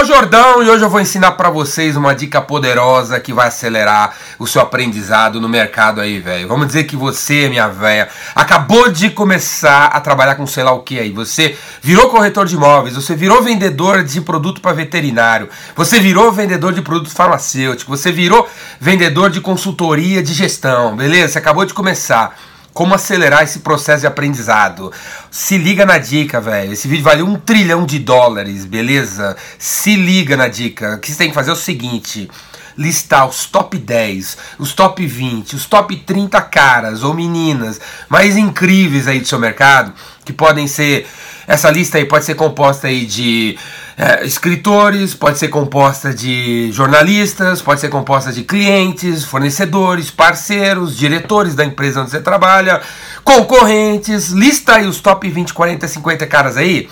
é o Jordão e hoje eu vou ensinar para vocês uma dica poderosa que vai acelerar o seu aprendizado no mercado aí, velho. Vamos dizer que você, minha velha, acabou de começar a trabalhar com sei lá o que aí. Você virou corretor de imóveis, você virou vendedor de produto para veterinário, você virou vendedor de produto farmacêutico, você virou vendedor de consultoria de gestão, beleza? Você acabou de começar como acelerar esse processo de aprendizado. Se liga na dica, velho. Esse vídeo vale um trilhão de dólares, beleza? Se liga na dica. O que você tem que fazer é o seguinte listar os top 10, os top 20, os top 30 caras ou meninas mais incríveis aí do seu mercado, que podem ser essa lista aí pode ser composta aí de é, escritores, pode ser composta de jornalistas, pode ser composta de clientes, fornecedores, parceiros, diretores da empresa onde você trabalha, concorrentes. Lista aí os top 20, 40, 50 caras aí.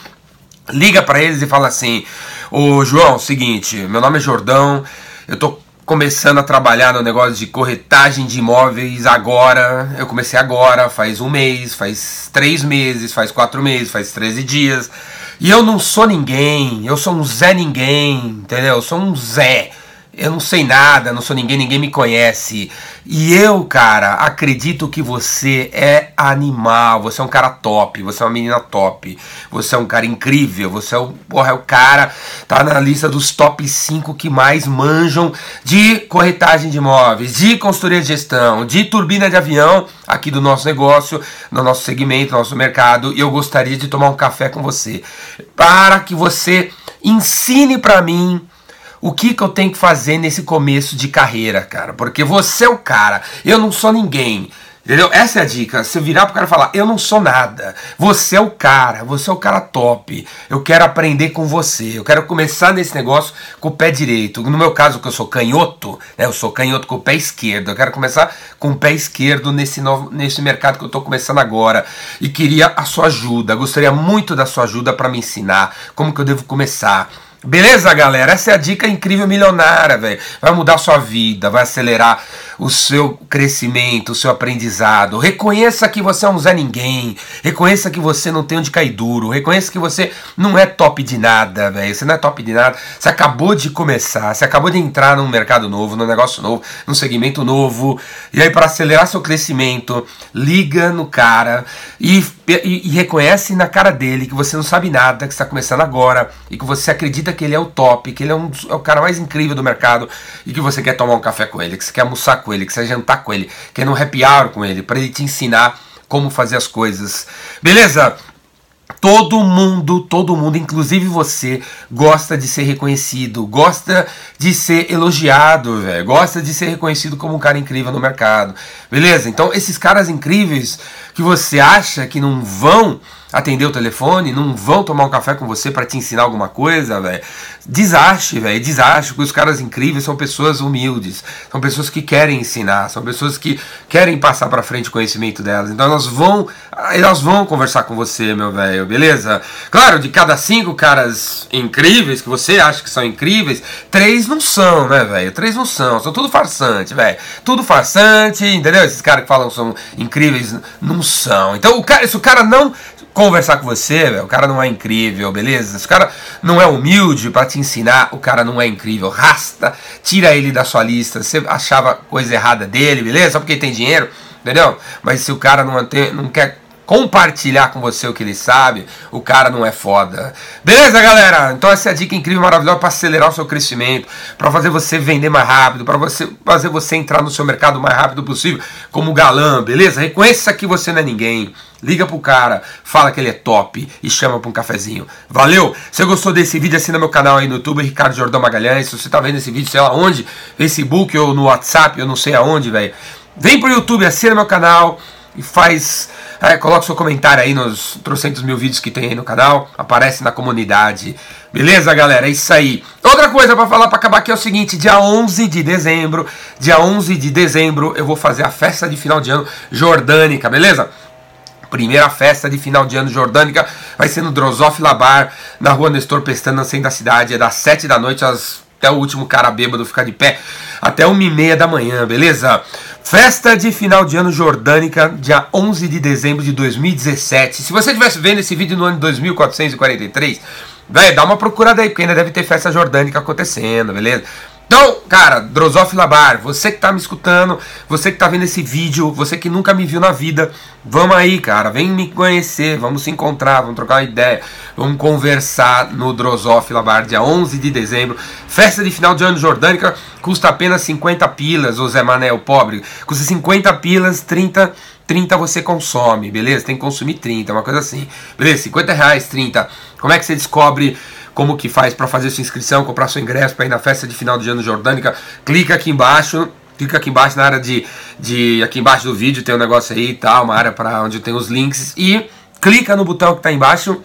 Liga para eles e fala assim: Ô João, seguinte, meu nome é Jordão, eu tô começando a trabalhar no negócio de corretagem de imóveis agora. Eu comecei agora, faz um mês, faz três meses, faz quatro meses, faz 13 dias. E eu não sou ninguém, eu sou um Zé Ninguém, entendeu? Eu sou um Zé eu não sei nada, não sou ninguém, ninguém me conhece. E eu, cara, acredito que você é animal, você é um cara top, você é uma menina top, você é um cara incrível, você é o, porra, é o cara, tá na lista dos top 5 que mais manjam de corretagem de imóveis, de consultoria de gestão, de turbina de avião aqui do nosso negócio, no nosso segmento, no nosso mercado, e eu gostaria de tomar um café com você, para que você ensine para mim o que, que eu tenho que fazer nesse começo de carreira, cara? Porque você é o cara, eu não sou ninguém. Entendeu? Essa é a dica. Se eu virar pro cara e falar, eu não sou nada, você é o cara, você é o cara top, eu quero aprender com você, eu quero começar nesse negócio com o pé direito. No meu caso, que eu sou canhoto, né? Eu sou canhoto com o pé esquerdo, eu quero começar com o pé esquerdo nesse, novo, nesse mercado que eu tô começando agora. E queria a sua ajuda, gostaria muito da sua ajuda para me ensinar como que eu devo começar Beleza, galera? Essa é a dica incrível milionária, velho. Vai mudar a sua vida, vai acelerar o seu crescimento, o seu aprendizado. Reconheça que você é um Zé Ninguém. Reconheça que você não tem onde cair duro. Reconheça que você não é top de nada, velho. Você não é top de nada. Você acabou de começar. Você acabou de entrar num mercado novo, num negócio novo, num segmento novo. E aí, para acelerar seu crescimento, liga no cara e, e, e reconhece na cara dele que você não sabe nada, que está começando agora e que você acredita que ele é o top, que ele é, um, é o cara mais incrível do mercado e que você quer tomar um café com ele, que você quer almoçar com ele, que você jantar com ele, que é no happy hour com ele, para ele te ensinar como fazer as coisas. Beleza? Todo mundo, todo mundo, inclusive você, gosta de ser reconhecido, gosta de ser elogiado, véio, gosta de ser reconhecido como um cara incrível no mercado. Beleza? Então, esses caras incríveis que você acha que não vão atender o telefone, não vão tomar um café com você para te ensinar alguma coisa, velho. Desaste, velho, desaste, porque os caras incríveis são pessoas humildes, são pessoas que querem ensinar, são pessoas que querem passar para frente o conhecimento delas. Então elas vão, elas vão conversar com você, meu velho, beleza? Claro, de cada cinco caras incríveis que você acha que são incríveis, três não são, né, velho? Três não são, são tudo farsante, velho. Tudo farsante, entendeu? Esses caras que falam são incríveis não são. Então o cara, se o cara não conversar com você, o cara não é incrível, beleza? Se o cara não é humilde para te ensinar, o cara não é incrível. Rasta, tira ele da sua lista. Você achava coisa errada dele, beleza? Só porque ele tem dinheiro, entendeu? Mas se o cara não, tem, não quer compartilhar com você o que ele sabe, o cara não é foda. Beleza, galera? Então essa é a dica incrível, maravilhosa para acelerar o seu crescimento, para fazer você vender mais rápido, para você fazer você entrar no seu mercado o mais rápido possível, como galã, beleza? Reconheça que você não é ninguém. Liga pro cara, fala que ele é top e chama pra um cafezinho. Valeu? Se gostou desse vídeo, assina meu canal aí no YouTube, Ricardo Jordão Magalhães. Se você tá vendo esse vídeo, sei lá onde, Facebook ou no WhatsApp, eu não sei aonde, velho. Vem pro YouTube, assina meu canal e faz. É, coloca seu comentário aí nos trocentos mil vídeos que tem aí no canal. Aparece na comunidade. Beleza, galera? É isso aí. Outra coisa para falar para acabar aqui é o seguinte: dia 11 de dezembro, dia 11 de dezembro, eu vou fazer a festa de final de ano jordânica, beleza? Primeira festa de final de ano jordânica vai ser no Drosof Labar, na rua Nestor Pestana, centro da cidade. É das 7 da noite às, até o último cara bêbado ficar de pé, até 1 e meia da manhã, beleza? Festa de final de ano jordânica, dia 11 de dezembro de 2017. Se você estivesse vendo esse vídeo no ano de 2443, velho, dá uma procurada aí, porque ainda deve ter festa jordânica acontecendo, beleza? Então, cara, Drosof Labar, você que tá me escutando, você que tá vendo esse vídeo, você que nunca me viu na vida, vamos aí, cara, vem me conhecer, vamos se encontrar, vamos trocar uma ideia, vamos conversar no Drosof Labar, dia 11 de dezembro, festa de final de ano jordânica, custa apenas 50 pilas, o Zé pobre, custa 50 pilas, 30 30 você consome, beleza? Tem que consumir 30, uma coisa assim. Beleza, 50 reais, 30. Como é que você descobre como que faz para fazer sua inscrição, comprar seu ingresso para ir na festa de final de ano jordânica, clica aqui embaixo. Clica aqui embaixo na área de, de. Aqui embaixo do vídeo tem um negócio aí e tal, uma área para onde tem os links. E clica no botão que está embaixo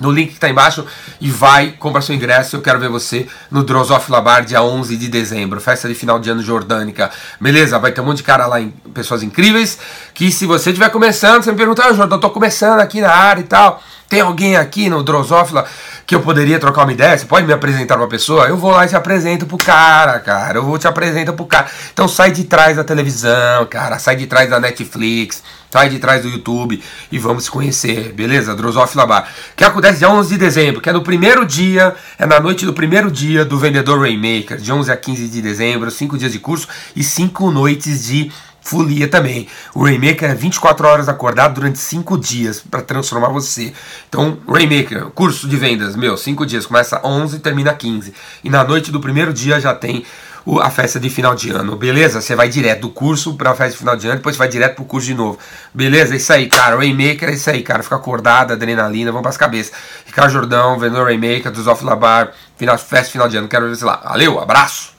no link que está embaixo e vai comprar seu ingresso. Eu quero ver você no Drosof Labar, dia 11 de dezembro, festa de final de ano jordânica. Beleza? Vai ter um monte de cara lá, pessoas incríveis. Que se você estiver começando, você me pergunta, ah, Jordão, tô começando aqui na área e tal. Tem alguém aqui no Drosófila que eu poderia trocar uma ideia? Você pode me apresentar uma pessoa? Eu vou lá e te apresento pro cara, cara. Eu vou te apresentar pro cara. Então sai de trás da televisão, cara. Sai de trás da Netflix. Sai de trás do YouTube e vamos se conhecer, beleza? Drosófila Bar. Que acontece dia 11 de dezembro, que é no primeiro dia, é na noite do primeiro dia do Vendedor Rainmaker, de 11 a 15 de dezembro, 5 dias de curso e 5 noites de folia também. O Rainmaker é 24 horas acordado durante 5 dias para transformar você. Então, Rainmaker, curso de vendas, meu, 5 dias, começa 11 e termina 15. E na noite do primeiro dia já tem o, a festa de final de ano, beleza? Você vai direto do curso para a festa de final de ano, depois vai direto pro curso de novo. Beleza? É isso aí, cara. Rainmaker é isso aí, cara. Fica acordado, adrenalina, vamos pras cabeças. Ricardo Jordão, vendedor Rainmaker, dos Off Labar, final, festa de final de ano. Quero ver você lá. Valeu, abraço!